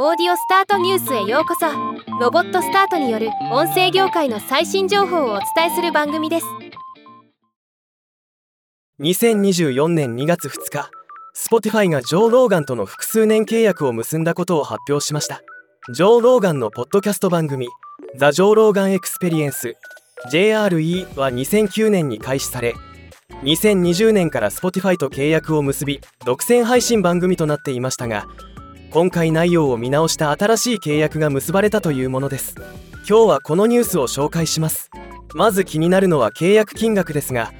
オーディオスタートニュースへようこそ。ロボットスタートによる音声業界の最新情報をお伝えする番組です。2024年2月2日 Spotify がジョー・ローガンとの複数年契約を結んだことを発表しました。ジョー・ローガンのポッドキャスト番組ザ・ジョー・ローガン・エクスペリエンス JRE は2009年に開始され2020年から Spotify と契約を結び独占配信番組となっていましたが今回内容を見直した新しい契約が結ばれたというものです。今日はこのニュースを紹介します。まず気になるのは契約金額ですが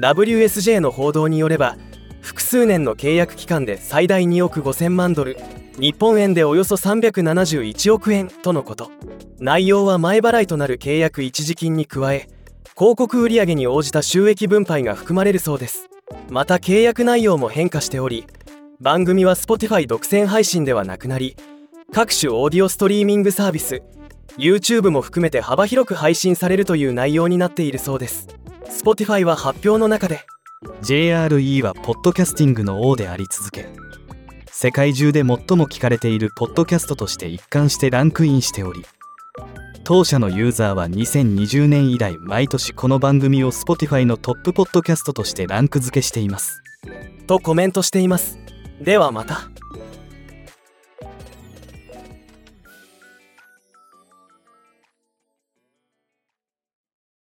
WSJ の報道によれば複数年の契約期間で最大2億5000万ドル日本円でおよそ371億円とのこと。内容は前払いとなる契約一時金に加え広告売上に応じた収益分配が含まれるそうです。また契約内容も変化しており番組は Spotify 独占配信ではなくなり各種オーディオストリーミングサービス YouTube も含めて幅広く配信されるという内容になっているそうです。Spotify は発表の中で JRE はポッドキャスティングの王であり続け世界中で最も聞かれているポッドキャストとして一貫してランクインしており当社のユーザーは2020年以来毎年この番組を Spotify のトップポッドキャストとしてランク付けしています。とコメントしていますではまた。